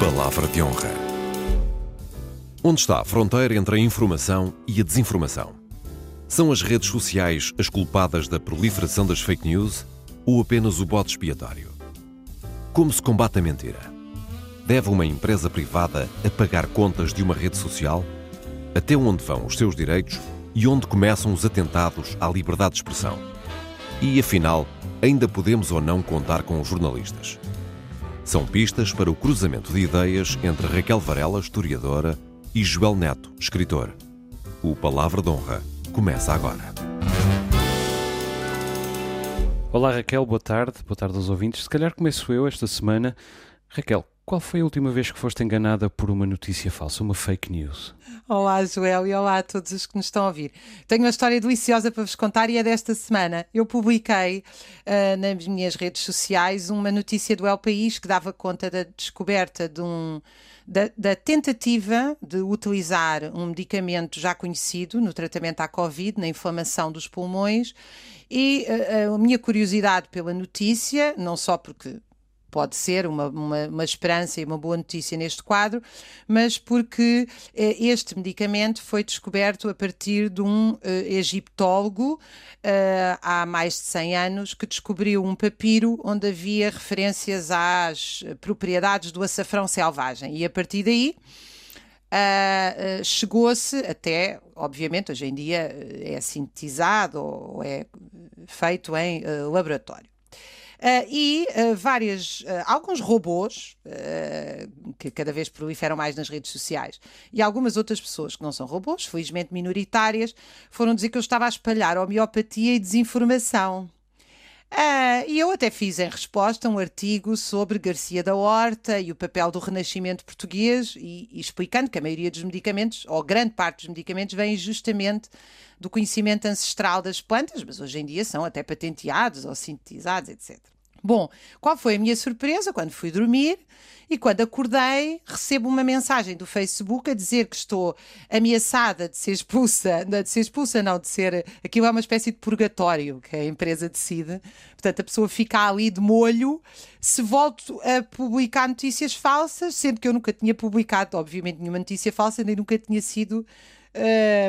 Palavra de honra. Onde está a fronteira entre a informação e a desinformação? São as redes sociais as culpadas da proliferação das fake news ou apenas o bote expiatório? Como se combate a mentira? Deve uma empresa privada apagar contas de uma rede social? Até onde vão os seus direitos e onde começam os atentados à liberdade de expressão? E afinal, ainda podemos ou não contar com os jornalistas? São pistas para o cruzamento de ideias entre Raquel Varela, historiadora, e Joel Neto, escritor. O Palavra de Honra começa agora. Olá Raquel, boa tarde, boa tarde aos ouvintes. Se calhar começo eu esta semana. Raquel, qual foi a última vez que foste enganada por uma notícia falsa, uma fake news? Olá, Joel, e olá a todos os que nos estão a ouvir. Tenho uma história deliciosa para vos contar e é desta semana. Eu publiquei uh, nas minhas redes sociais uma notícia do El País que dava conta da descoberta de um. Da, da, tentativa de utilizar um medicamento já conhecido no tratamento à Covid, na inflamação dos pulmões, e uh, a minha curiosidade pela notícia, não só porque pode ser uma, uma, uma, esperança e uma boa notícia neste quadro, mas porque eh, este medicamento foi descoberto a partir de um eh, egiptólogo eh, há mais de 100 anos que descobriu um papiro onde havia referências às propriedades do açafrão selvagem e a partir daí uh, chegou-se até, obviamente, hoje em dia é sintetizado ou é feito em uh, laboratório. Uh, e uh, várias, uh, alguns robôs que cada vez proliferam mais nas redes sociais e algumas outras pessoas que não são robôs, felizmente minoritárias, foram dizer que eu estava a espalhar homeopatia e desinformação. Uh, e eu até fiz em resposta um artigo sobre Garcia da Horta e o papel do renascimento português, e, e, explicando que a maioria dos medicamentos, ou grande parte dos medicamentos, vem justamente do conhecimento ancestral das plantas, mas hoje em dia são até patenteados ou sintetizados, etc. Bom, qual foi a minha surpresa quando fui dormir? E quando acordei recebo uma mensagem do Facebook a dizer que estou ameaçada de ser expulsa, de ser expulsa não, de ser, aquilo é uma espécie de purgatório que a empresa decide, portanto a pessoa fica ali de molho. Se volto a publicar notícias falsas, sendo que eu nunca tinha publicado, obviamente, nenhuma notícia falsa, nem nunca tinha sido...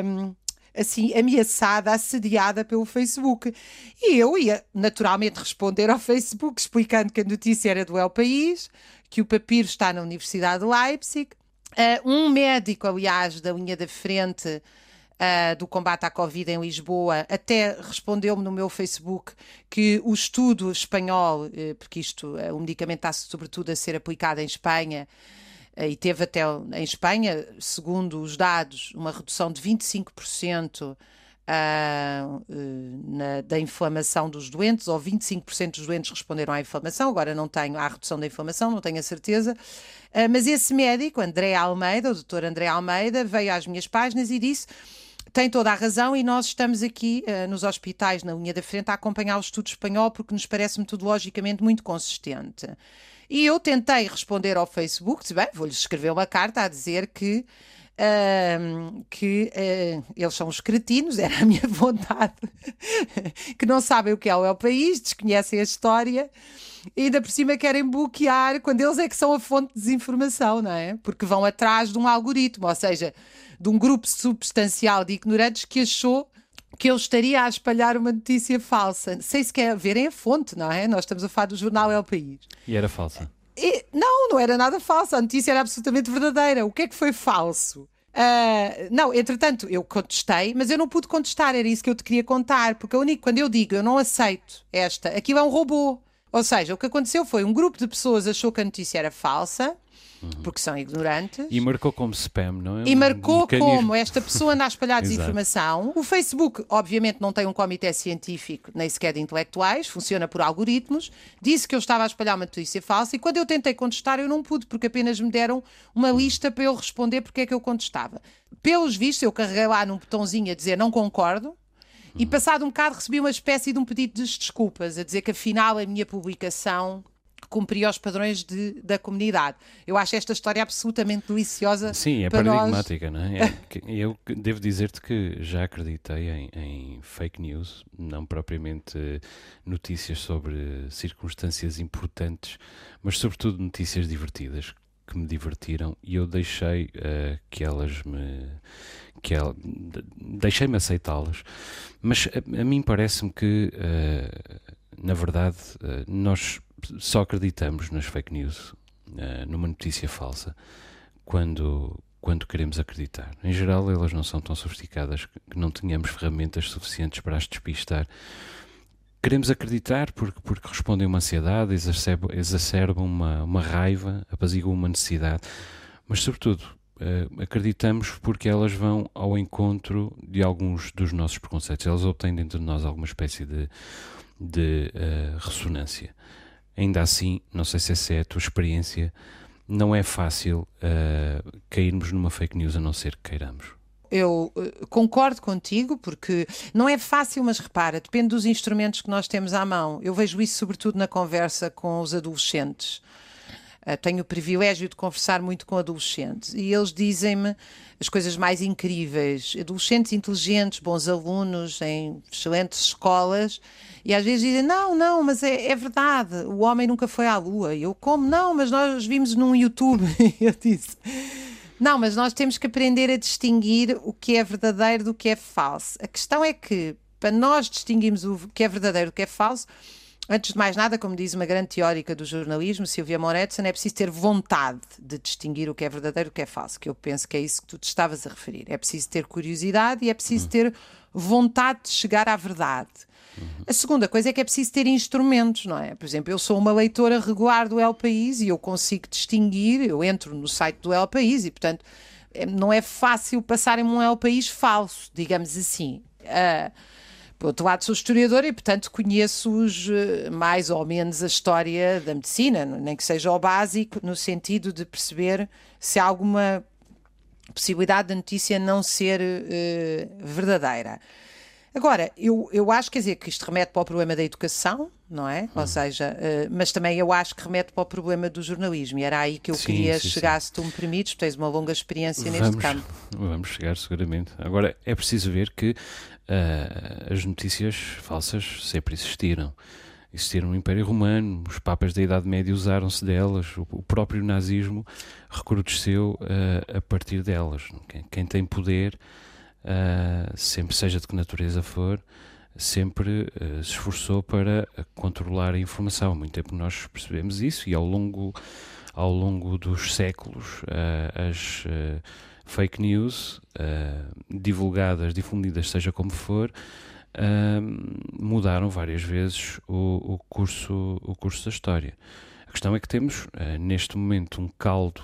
Hum, assim ameaçada, assediada pelo Facebook. E eu ia naturalmente responder ao Facebook explicando que a notícia era do El País, que o papiro está na Universidade de Leipzig. Uh, um médico, aliás, da linha da frente uh, do combate à Covid em Lisboa, até respondeu-me no meu Facebook que o estudo espanhol, uh, porque isto, o medicamento está sobretudo a ser aplicado em Espanha, eh, e teve até em Espanha, segundo os dados, uma redução de 25% Uh, uh, na, da inflamação dos doentes, ou 25% dos doentes responderam à inflamação, agora não tenho à redução da inflamação, não tenho a certeza. Uh, mas esse médico, André Almeida, o doutor André Almeida, veio às minhas páginas e disse. Tem toda a razão e nós estamos aqui uh, nos hospitais, na linha da frente, a acompanhar o estudo espanhol porque nos parece metodologicamente muito consistente. E eu tentei responder ao Facebook, bem, vou-lhes escrever uma carta a dizer que que uh, eles são os cretinos, era a minha vontade, que não sabem o que é o El País, desconhecem a história e ainda por cima querem bloquear quando eles é que são a fonte de desinformação, não é? Porque vão atrás de um algoritmo, ou seja, de um grupo substancial de ignorantes que achou que eu estaria a espalhar uma notícia falsa, sem sequer verem a fonte, não é? Nós estamos a falar do jornal El País. E era falsa? E, não, não era nada falsa. A notícia era absolutamente verdadeira. O que é que foi falso? Uh, não, entretanto, eu contestei, mas eu não pude contestar, era isso que eu te queria contar, porque a única, quando eu digo eu não aceito esta, aquilo é um robô. Ou seja, o que aconteceu foi um grupo de pessoas achou que a notícia era falsa, uhum. porque são ignorantes. E marcou como spam, não é? E marcou um como esta pessoa anda a espalhar desinformação. o Facebook, obviamente, não tem um comitê científico, nem sequer de intelectuais, funciona por algoritmos. Disse que eu estava a espalhar uma notícia falsa e quando eu tentei contestar, eu não pude, porque apenas me deram uma lista para eu responder porque é que eu contestava. Pelos vistos, eu carreguei lá num botãozinho a dizer não concordo. E passado um bocado recebi uma espécie de um pedido de desculpas, a dizer que afinal a minha publicação cumpria os padrões de, da comunidade. Eu acho esta história absolutamente deliciosa. Sim, é paradigmática, nós. não é? é eu devo dizer-te que já acreditei em, em, fake news, não propriamente notícias sobre circunstâncias importantes, mas sobretudo notícias divertidas que me divertiram e eu deixei uh, que elas me que ela, deixei-me aceitá-las mas a, a mim parece-me que uh, na verdade uh, nós só acreditamos nas fake news numa notícia falsa quando quando queremos acreditar. Em geral, elas não são tão sofisticadas que não tenhamos ferramentas suficientes para as despistar queremos acreditar porque, porque respondem a uma ansiedade, exacerbam, uma, uma raiva, apaziguam uma necessidade, mas sobretudo uh, acreditamos porque elas vão ao encontro de alguns dos nossos preconceitos, elas obtêm dentro de nós alguma espécie de, de uh, ressonância. Ainda assim, não sei se essa é a tua experiência, não é fácil uh, cairmos numa fake news a não ser que queiramos eu uh, concordo contigo, porque não é fácil, mas repara, depende dos instrumentos que nós temos à mão. Eu vejo isso sobretudo na conversa com os adolescentes. Uh, tenho o privilégio de conversar muito com adolescentes e eles dizem-me as coisas mais incríveis. Adolescentes inteligentes, bons alunos, em excelentes escolas, e às vezes dizem: Não, não, mas é, é verdade, o homem nunca foi à lua. E eu, como? Não, mas nós vimos num YouTube. eu disse não, mas nós temos que aprender a distinguir o que é verdadeiro do que é falso. A questão é que, para nós distinguirmos o que é verdadeiro do que é falso, Antes de mais nada, como diz uma grande teórica do jornalismo, Silvia Moretson, é preciso ter vontade de distinguir o que é verdadeiro do que é falso, que eu penso que é isso que tu te estavas a referir. É preciso ter curiosidade e é preciso ter vontade de chegar à verdade. Uhum. A segunda coisa é que é preciso ter instrumentos, não é? Por exemplo, eu sou uma leitora regular do El País e eu consigo distinguir, eu entro no site do El País e, portanto, é, não é fácil passarem um El País falso, digamos assim. Uh, por outro lado, sou historiadora e, portanto, conheço-os uh, mais ou menos a história da medicina, nem que seja o básico, no sentido de perceber se há alguma possibilidade da notícia não ser uh, verdadeira. Agora, eu, eu acho, quer dizer, que isto remete para o problema da educação, não é? Hum. Ou seja, uh, mas também eu acho que remete para o problema do jornalismo, e era aí que eu sim, queria sim, chegar, sim. se tu me permites, tens uma longa experiência vamos, neste campo. Vamos chegar, seguramente. Agora, é preciso ver que uh, as notícias falsas sempre existiram. Existiram no Império Romano, os papas da Idade Média usaram-se delas, o, o, próprio nazismo recrudesceu uh, a partir delas. Quem, quem tem poder uh, sempre seja de que natureza for, sempre uh, se esforçou para controlar a informação. Há muito tempo nós percebemos isso e ao longo, ao longo dos séculos uh, as fake news divulgadas, difundidas, seja como for, mudaram várias vezes o, o, curso, o curso da história. A questão é que temos neste momento um caldo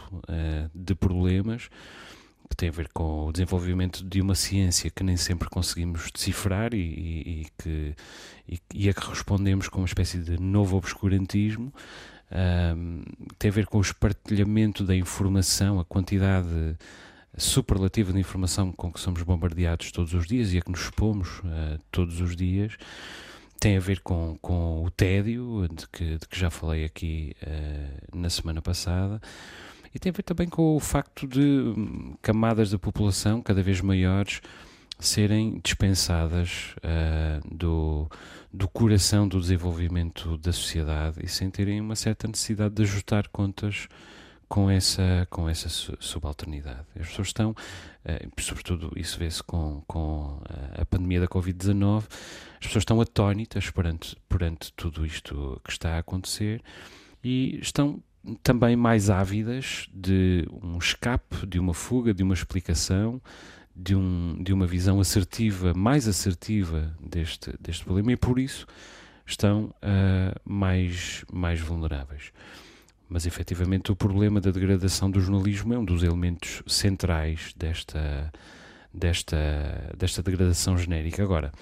de problemas que tem a ver com o desenvolvimento de uma ciência que nem sempre conseguimos decifrar e, e, e que, e, e, a que respondemos com uma espécie de novo obscurantismo. Um, tem a ver com o espartilhamento da informação, a quantidade superlativa de informação com que somos bombardeados todos os dias e a que nos expomos uh, todos os dias. Tem a ver com, com o tédio, de que, de que já falei aqui uh, na semana passada. E tem a ver também com o facto de hum, camadas da população cada vez maiores serem dispensadas uh, do, do coração do desenvolvimento da sociedade e sem terem uma certa necessidade de ajustar contas com essa, com essa subalternidade. As pessoas estão, uh, sobretudo isso vê-se com, com a pandemia da Covid-19, as pessoas estão atónitas perante, perante tudo isto que está a acontecer e estão também mais ávidas de um escape, de uma fuga, de uma explicação, de, um, de uma visão assertiva, mais assertiva deste, deste problema e por isso estão uh, mais, mais vulneráveis. Mas efetivamente o problema da degradação do jornalismo é um dos elementos centrais desta, desta, desta degradação genérica. Agora,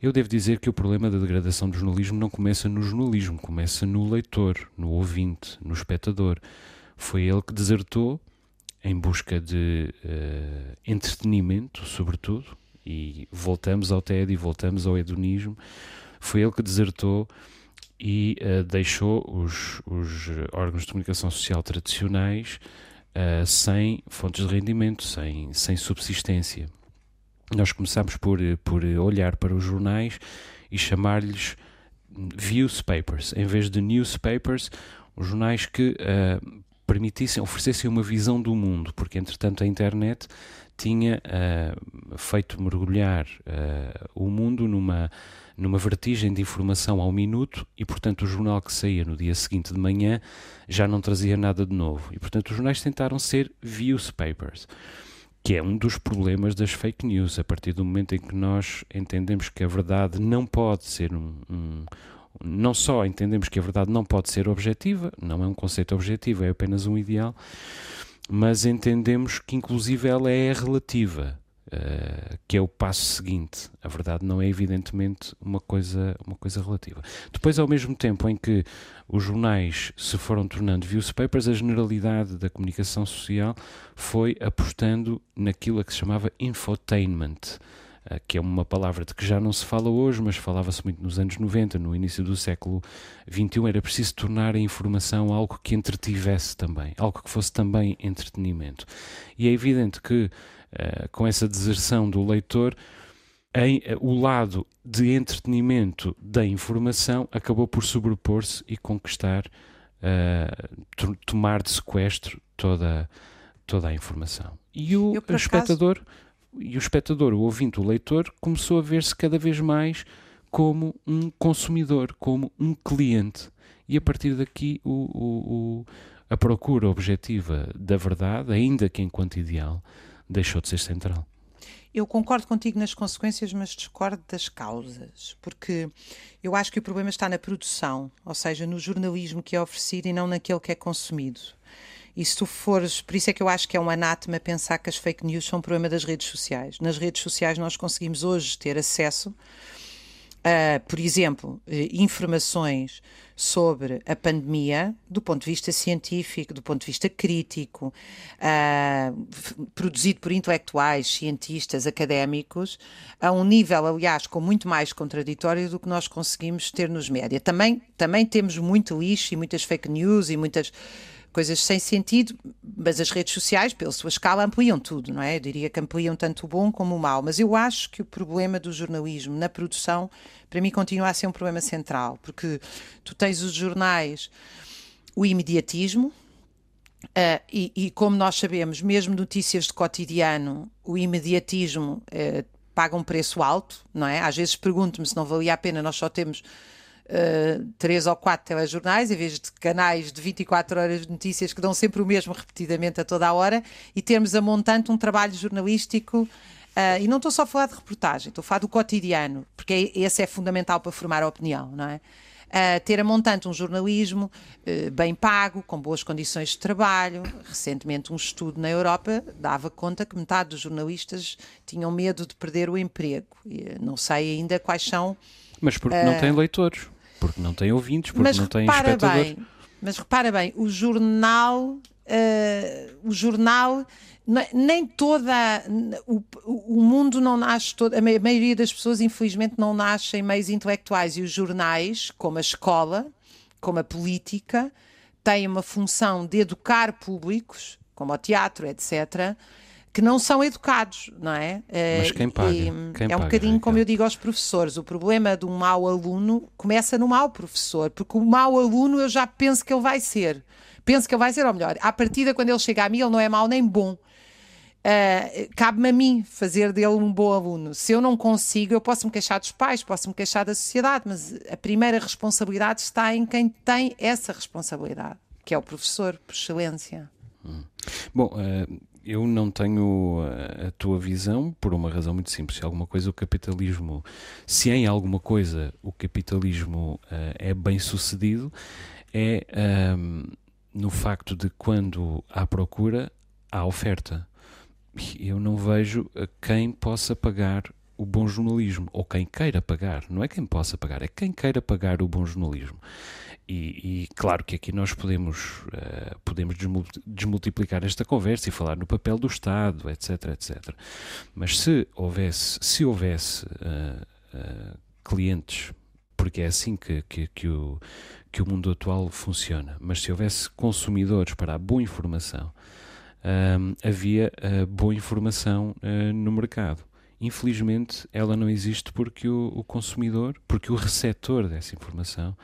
eu devo dizer que o problema da degradação do jornalismo não começa no jornalismo, começa no leitor, no ouvinte, no espectador. Foi ele que desertou em busca de uh, entretenimento, sobretudo, e voltamos ao TED e voltamos ao hedonismo. Foi ele que desertou e uh, deixou os, os, órgãos de comunicação social tradicionais uh, sem fontes de rendimento, sem, sem subsistência nós começamos por, por olhar para os jornais e chamar-lhes viewspapers, em vez de newspapers, os jornais que uh, permitissem, oferecessem uma visão do mundo, porque entretanto a internet tinha uh, feito mergulhar uh, o mundo numa, numa vertigem de informação ao minuto e, portanto, o jornal que saía no dia seguinte de manhã já não trazia nada de novo. E, portanto, os jornais tentaram ser newspapers, que é um dos problemas das fake news. A partir do momento em que nós entendemos que a verdade não pode ser um, um não só entendemos que a verdade não pode ser objetiva, não é um conceito objetivo, é apenas um ideal, mas entendemos que inclusive ela é relativa, uh, que é o passo seguinte. A verdade não é evidentemente uma coisa, uma coisa relativa. Depois, ao mesmo tempo em que os jornais se foram tornando newspapers, a generalidade da comunicação social foi apostando naquilo que se chamava infotainment, eh, que é uma palavra de que já não se fala hoje, mas falava-se muito nos anos 90, no início do século XXI, era preciso tornar a informação algo que entretivesse também, algo que fosse também entretenimento. E é evidente que, com essa deserção do leitor, em, uh, o lado de entretenimento da informação acabou por sobrepor-se e conquistar, uh, tomar de sequestro toda, toda a informação. E o espectador. Acaso e o espectador, o ouvinte, o leitor, começou a ver-se cada vez mais como um consumidor, como um cliente. E a partir daqui, o, o, a procura objetiva da verdade, ainda que enquanto ideal, deixou de ser central. Eu concordo contigo nas consequências, mas discordo das causas, porque eu acho que o problema está na produção, ou seja, no jornalismo que é oferecido e não naquele que é consumido. E se tu fores, por isso é que eu acho que é um anátema pensar que as fake news são um problema das redes sociais. Nas redes sociais nós conseguimos hoje ter acesso a, por exemplo, eh, informações sobre a pandemia do ponto de vista científico, do ponto de vista crítico, uh, produzido por intelectuais, cientistas, académicos, a um nível, aliás, com muito mais contraditório do que nós conseguimos ter nos média. Também, também temos muito lixo e muitas fake news e muitas coisas sem sentido, mas as redes sociais, pela sua escala, ampliam tudo, não é? Eu diria que ampliam tanto o bom como o mau. Mas eu acho que o problema do jornalismo na produção, para mim, continua a ser um problema central, porque tu tens os jornais, o imediatismo, Uh, e, e, como nós sabemos, mesmo notícias de cotidiano, o imediatismo uh, paga um preço alto, não é? Às vezes pergunto-me se não valia a pena, nós só temos uh, três ou quatro telejornais, em vez de canais de 24 horas de notícias que dão sempre o mesmo repetidamente a toda a hora, e termos a montante um trabalho jornalístico. Uh, e não estou só a falar de reportagem, estou a falar do cotidiano, porque é, esse é fundamental para formar a opinião, não é? Uh, ter a montante um jornalismo uh, bem pago, com boas condições de trabalho. Recentemente, um estudo na Europa dava conta que metade dos jornalistas tinham medo de perder o emprego. E, não sei ainda quais são. Mas porque não têm leitores. Porque não tem ouvintes, porque mas não tem espectadores. Bem, mas repara bem, o jornal, uh, o jornal, nem toda, o, o mundo não nasce, todo, a maioria das pessoas infelizmente não nascem meios intelectuais e os jornais, como a escola, como a política, têm uma função de educar públicos, como o teatro, etc., que não são educados, não é? Mas quem paga? E, quem é um paga, bocadinho como eu digo aos professores: o problema de um mau aluno começa no mau professor, porque o mau aluno eu já penso que ele vai ser. Penso que ele vai ser, ou melhor, à partida, quando ele chega a mim, ele não é mau nem bom. Uh, cabe-me a mim fazer dele um bom aluno. Se eu não consigo, eu posso me queixar dos pais, posso me queixar da sociedade, mas a primeira responsabilidade está em quem tem essa responsabilidade, que é o professor, por excelência. Hum. Bom, uh, eu não tenho a, a, tua visão por uma razão muito simples. Se alguma coisa o capitalismo, se em alguma coisa o capitalismo uh, é bem sucedido, é um, no facto de quando há procura, há oferta. Eu não vejo quem possa pagar o bom jornalismo, ou quem queira pagar, não é quem possa pagar, é quem queira pagar o bom jornalismo. E, e, claro que aqui nós podemos, uh, podemos desmultiplicar esta conversa e falar no papel do Estado, etc, etc. Mas se houvesse, se houvesse uh, uh, clientes, porque é assim que, que, que, o, que o mundo atual funciona, mas se houvesse consumidores para a boa informação, havia boa informação no mercado. Infelizmente, ela não existe porque o, o consumidor, porque o receptor dessa informação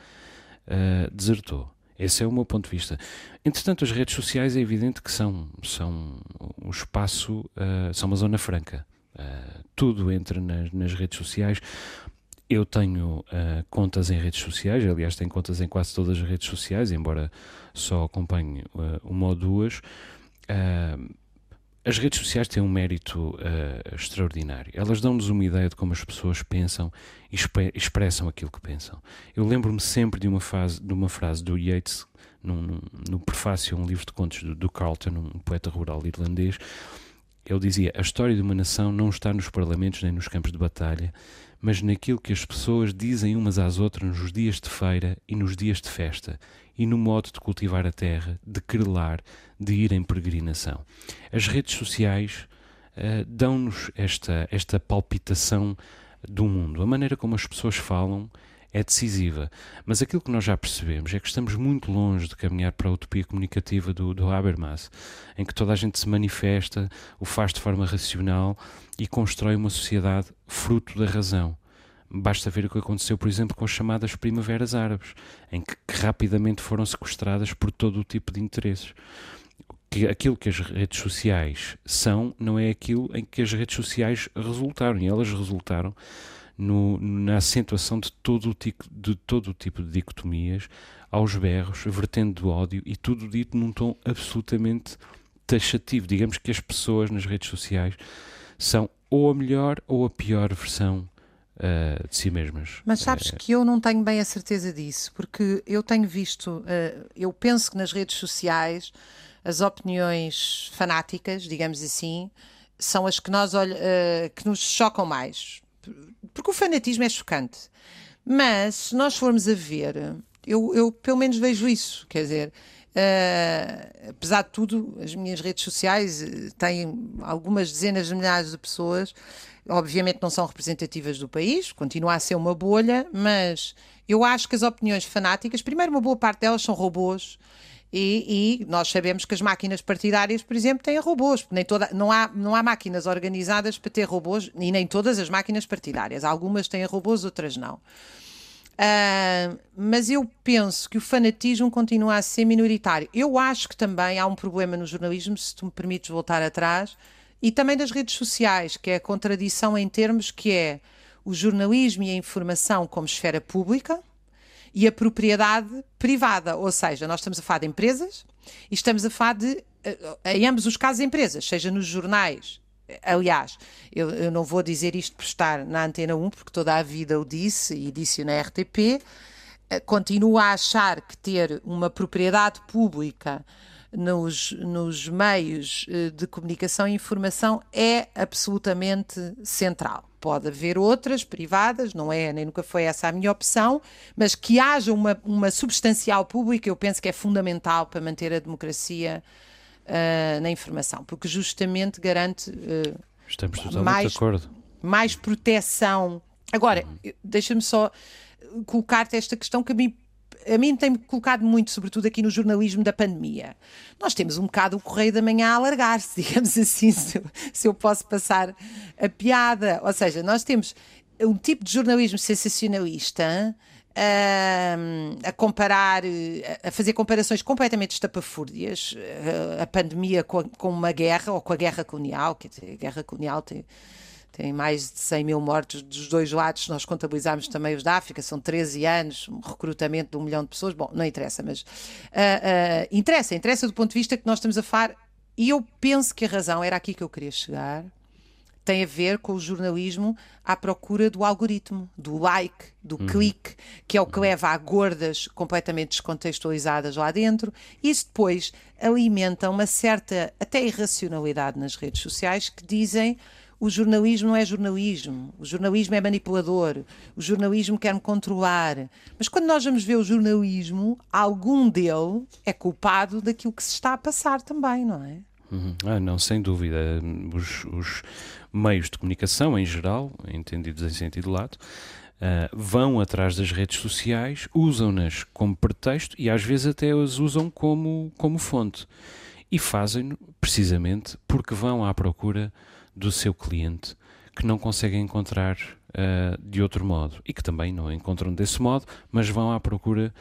uh, desertou. Esse é o meu ponto de vista. Entretanto, as redes sociais é evidente que são, são um espaço, uh, são uma zona franca. Uh, tudo entra nas, nas, redes sociais. Eu tenho uh, contas em redes sociais, aliás, tenho contas em quase todas as redes sociais, embora só acompanhe uma ou duas. As redes sociais têm um mérito uh, extraordinário. Elas dão-nos uma ideia de como as pessoas pensam e expressam aquilo que pensam. Eu lembro-me sempre de uma, fase, de uma frase do Yeats, num, num, no prefácio a um livro de contos do, do Carlton, um poeta rural irlandês. Ele dizia: A história de uma nação não está nos parlamentos nem nos campos de batalha, mas naquilo que as pessoas dizem umas às outras nos dias de feira e nos dias de festa, e no modo de cultivar a terra, de querelar, de ir em peregrinação. As redes sociais uh, dão-nos esta, esta palpitação do mundo. A maneira como as pessoas falam é decisiva. Mas aquilo que nós já percebemos é que estamos muito longe de caminhar para a utopia comunicativa do, do Habermas, em que toda a gente se manifesta, o faz de forma racional e constrói uma sociedade fruto da razão. Basta ver o que aconteceu, por exemplo, com as chamadas primaveras árabes, em que, que rapidamente foram sequestradas por todo o tipo de interesses. Que aquilo que as redes sociais são não é aquilo em que as redes sociais resultaram, e elas resultaram no, na acentuação de todo, o tipo, de todo o tipo de dicotomias, aos berros, vertendo ódio e tudo dito num tom absolutamente taxativo. Digamos que as pessoas nas redes sociais são ou a melhor ou a pior versão uh, de si mesmas. Mas sabes uh, que eu não tenho bem a certeza disso, porque eu tenho visto, uh, eu penso que nas redes sociais as opiniões fanáticas, digamos assim, são as que, nós que nos chocam mais. Porque o fanatismo é chocante. Mas se nós formos a ver, eu, eu pelo menos vejo isso, quer dizer. Uh, apesar de tudo, as minhas redes sociais têm algumas dezenas de milhares de pessoas obviamente não são representativas do país, continua a ser uma bolha, mas eu acho que as opiniões fanáticas, primeiro, uma boa parte delas são robôs. E, e, nós sabemos que as máquinas partidárias, por exemplo, têm robôs. Nem toda, não, há, não há máquinas organizadas para ter robôs, e nem todas as máquinas partidárias. Algumas têm robôs, outras não. Uh, mas eu penso que o fanatismo continua a ser minoritário. Eu acho que também há um problema no jornalismo, se tu me permites voltar atrás, e também das redes sociais, que é a contradição em termos que é o jornalismo e a informação como esfera pública e a propriedade privada, ou seja, nós estamos a falar de empresas e estamos a falar de, eh, em ambos os casos, empresas, seja nos jornais. Aliás, eu, eu não vou dizer isto por estar na Antena 1, porque toda a vida o disse e disse na RTP. Eh, continuo a achar que ter uma propriedade pública nos, nos meios eh, de comunicação e informação é absolutamente central. Pode haver outras privadas, não é, nem nunca foi essa a minha opção, mas que haja uma, uma substancial pública, eu penso que é fundamental para manter a democracia uh, na informação, porque justamente garante uh, mais, mais proteção. Agora, uhum. deixa-me só colocar-te esta questão que a mim a mim tem-me colocado muito, sobretudo aqui no jornalismo da pandemia. Nós temos um bocado o Correio da Manhã a alargar-se, digamos assim, se eu, se eu posso passar a piada. Ou seja, nós temos um tipo de jornalismo sensacionalista. A, a, comparar, a fazer comparações completamente estapafúrdias, a, a pandemia com, com, uma guerra ou com a guerra colonial, quer dizer, a guerra colonial tem, tem mais de 100 mil mortos dos dois lados, nós contabilizamos também os da África, são 13 anos, um recrutamento de um milhão de pessoas, bom, não interessa, mas uh, uh, interessa, interessa do ponto de vista que nós estamos a falar, e eu penso que a razão, era aqui que eu queria chegar, tem a ver com o jornalismo à procura do algoritmo, do like, do uhum. clique, que é o que leva a gordas completamente descontextualizadas lá dentro. Isso depois alimenta uma certa, até irracionalidade nas redes sociais, que dizem o jornalismo não é jornalismo, o jornalismo é manipulador, o jornalismo quer-me controlar. Mas quando nós vamos ver o jornalismo, algum dele é culpado daquilo que se está a passar também, não é? Uhum. Ah, não, sem dúvida. Os, os, meios de comunicação, em geral, entendidos em sentido lato, uh, vão atrás das redes sociais, usam-nas como pretexto e às vezes até as usam como, como fonte. E fazem-no precisamente porque vão à procura do seu cliente que não conseguem encontrar uh, de outro modo e que também não encontram desse modo, mas vão à procura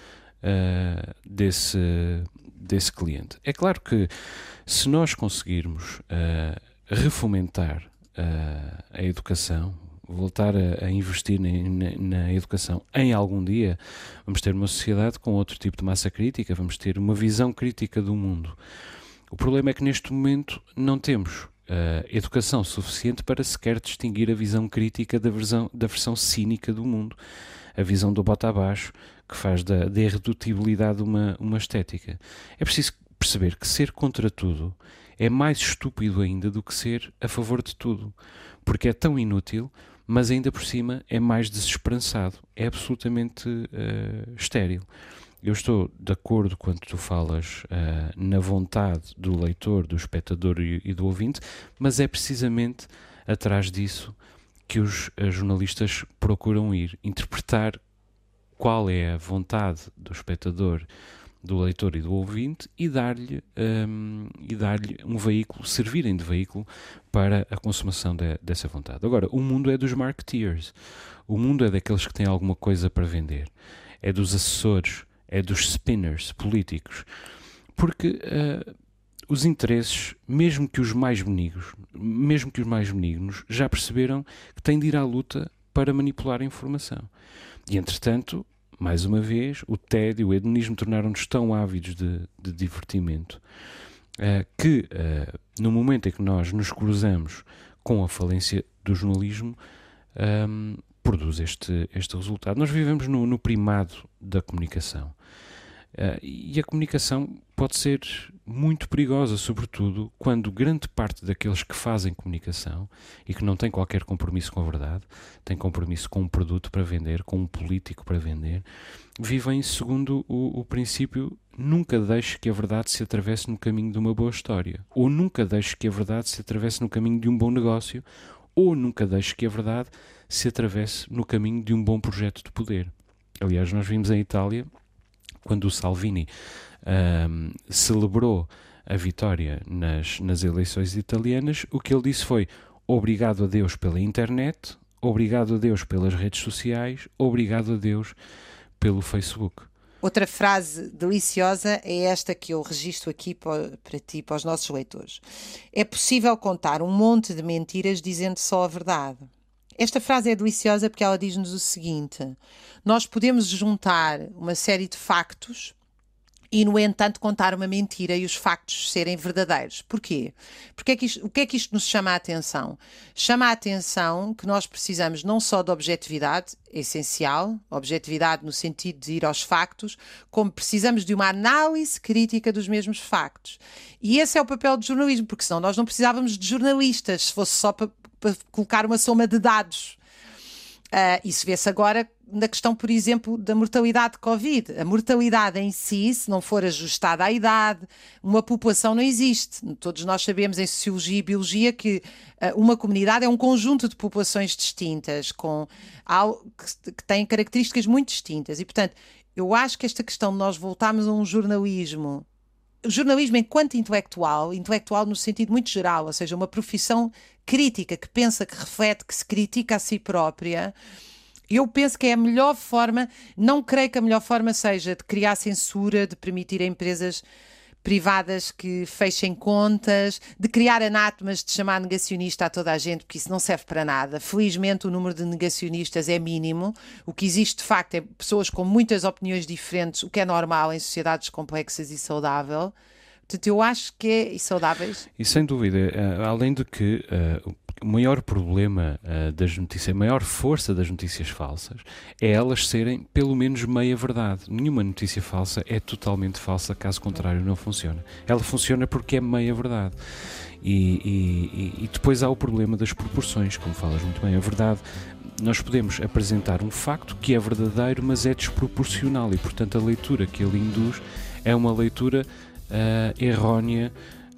uh, desse, desse cliente. É claro que se nós conseguirmos uh, refomentar a educação, voltar a, a investir na, na, na, educação em algum dia, vamos ter uma sociedade com outro tipo de massa crítica, vamos ter uma visão crítica do mundo. O problema é que neste momento não temos uh, educação suficiente para sequer distinguir a visão crítica da versão, da versão cínica do mundo, a visão do bota abaixo, que faz da, da irredutibilidade uma, uma estética. É preciso perceber que ser contra tudo é mais estúpido ainda do que ser a favor de tudo, porque é tão inútil, mas ainda por cima é mais desesperançado, é absolutamente uh, estéril. Eu estou de acordo quando tu falas uh, na vontade do leitor, do espectador e, e, do ouvinte, mas é precisamente atrás disso que os uh, jornalistas procuram ir, interpretar qual é a vontade do espectador, do leitor e do ouvinte e dar-lhe um, e dar-lhe um veículo, servirem de veículo para a consumação de, dessa vontade. Agora, o mundo é dos marketeers, o mundo é daqueles que têm alguma coisa para vender, é dos assessores, é dos spinners políticos, porque uh, os interesses, mesmo que os mais benignos, mesmo que os mais benignos, já perceberam que têm de ir à luta para manipular a informação. E entretanto, mais uma vez, o tédio, o hedonismo tornaram-nos tão ávidos de, de divertimento uh, que, uh, no momento em que nós nos cruzamos com a falência do jornalismo, um, produz este, este resultado. Nós vivemos no, no primado da comunicação. Uh, e a comunicação pode ser muito perigosa, sobretudo quando grande parte daqueles que fazem comunicação e que não têm qualquer compromisso com a verdade, têm compromisso com um produto para vender, com um político para vender, vivem segundo o, o princípio nunca deixe que a verdade se atravesse no caminho de uma boa história, ou nunca deixe que a verdade se atravesse no caminho de um bom negócio, ou nunca deixe que a verdade se atravesse no caminho de um bom projeto de poder. Aliás, nós vimos em Itália quando o Salvini um, celebrou a vitória nas, nas eleições italianas, o que ele disse foi obrigado a Deus pela internet, obrigado a Deus pelas redes sociais, obrigado a Deus pelo Facebook. Outra frase deliciosa é esta que eu registro aqui para, ti, para os nossos leitores. É possível contar um monte de mentiras dizendo só a verdade. Esta frase é deliciosa porque ela diz-nos o seguinte: nós podemos juntar uma série de factos e, no entanto, contar uma mentira e os factos serem verdadeiros. Porquê? Porque é que isto, o que é que isto nos chama a atenção? Chama a atenção que nós precisamos não só de objetividade, essencial, objetividade no sentido de ir aos factos, como precisamos de uma análise crítica dos mesmos factos. E esse é o papel do jornalismo, porque senão nós não precisávamos de jornalistas, se fosse só para, para colocar uma soma de dados. Uh, isso vê-se agora na questão, por exemplo, da mortalidade de Covid. A mortalidade em si, se não for ajustada à idade, uma população não existe. Todos nós sabemos em sociologia e biologia que uh, uma comunidade é um conjunto de populações distintas, com que, que têm características muito distintas. E, portanto, eu acho que esta questão de nós voltarmos a um jornalismo o jornalismo enquanto intelectual, intelectual no sentido muito geral, ou seja, uma profissão crítica que pensa, que reflete, que se critica a si própria, eu penso que é a melhor forma, não creio que a melhor forma seja de criar censura, de permitir a empresas privadas que fechem contas, de criar anátomas de chamar negacionista a toda a gente, porque isso não serve para nada. Felizmente o número de negacionistas é mínimo. O que existe de facto é pessoas com muitas opiniões diferentes, o que é normal em sociedades complexas e saudável. Portanto, eu acho que é saudáveis. E sem dúvida, eh, além de que uh, o maior problema uh, das notícias, a maior força das notícias falsas é elas serem pelo menos meia verdade. Nenhuma notícia falsa é totalmente falsa, caso contrário, não funciona. Ela funciona porque é meia verdade. E, e, e depois há o problema das proporções, como falas muito bem. A verdade, nós podemos apresentar um facto que é verdadeiro, mas é desproporcional e, portanto, a leitura que ele induz é uma leitura uh, errónea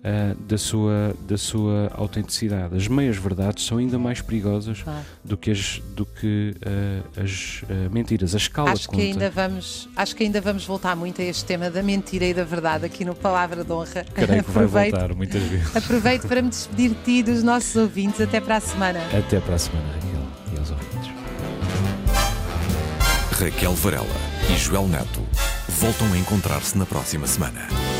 uh, da, sua, da sua autenticidade. As meias verdades são ainda mais perigosas claro. do que as, do que, uh, as uh, mentiras. A escala acho conta. que ainda vamos Acho que ainda vamos voltar muito a este tema da mentira e da verdade aqui no Palavra de Honra. Creio que vai voltar muitas vezes. Aproveito para me despedir de ti e dos nossos ouvintes. Até para a semana. Até para a semana, Raquel, e aos ouvintes. Raquel Varela e Joel Neto voltam a encontrar-se na próxima semana.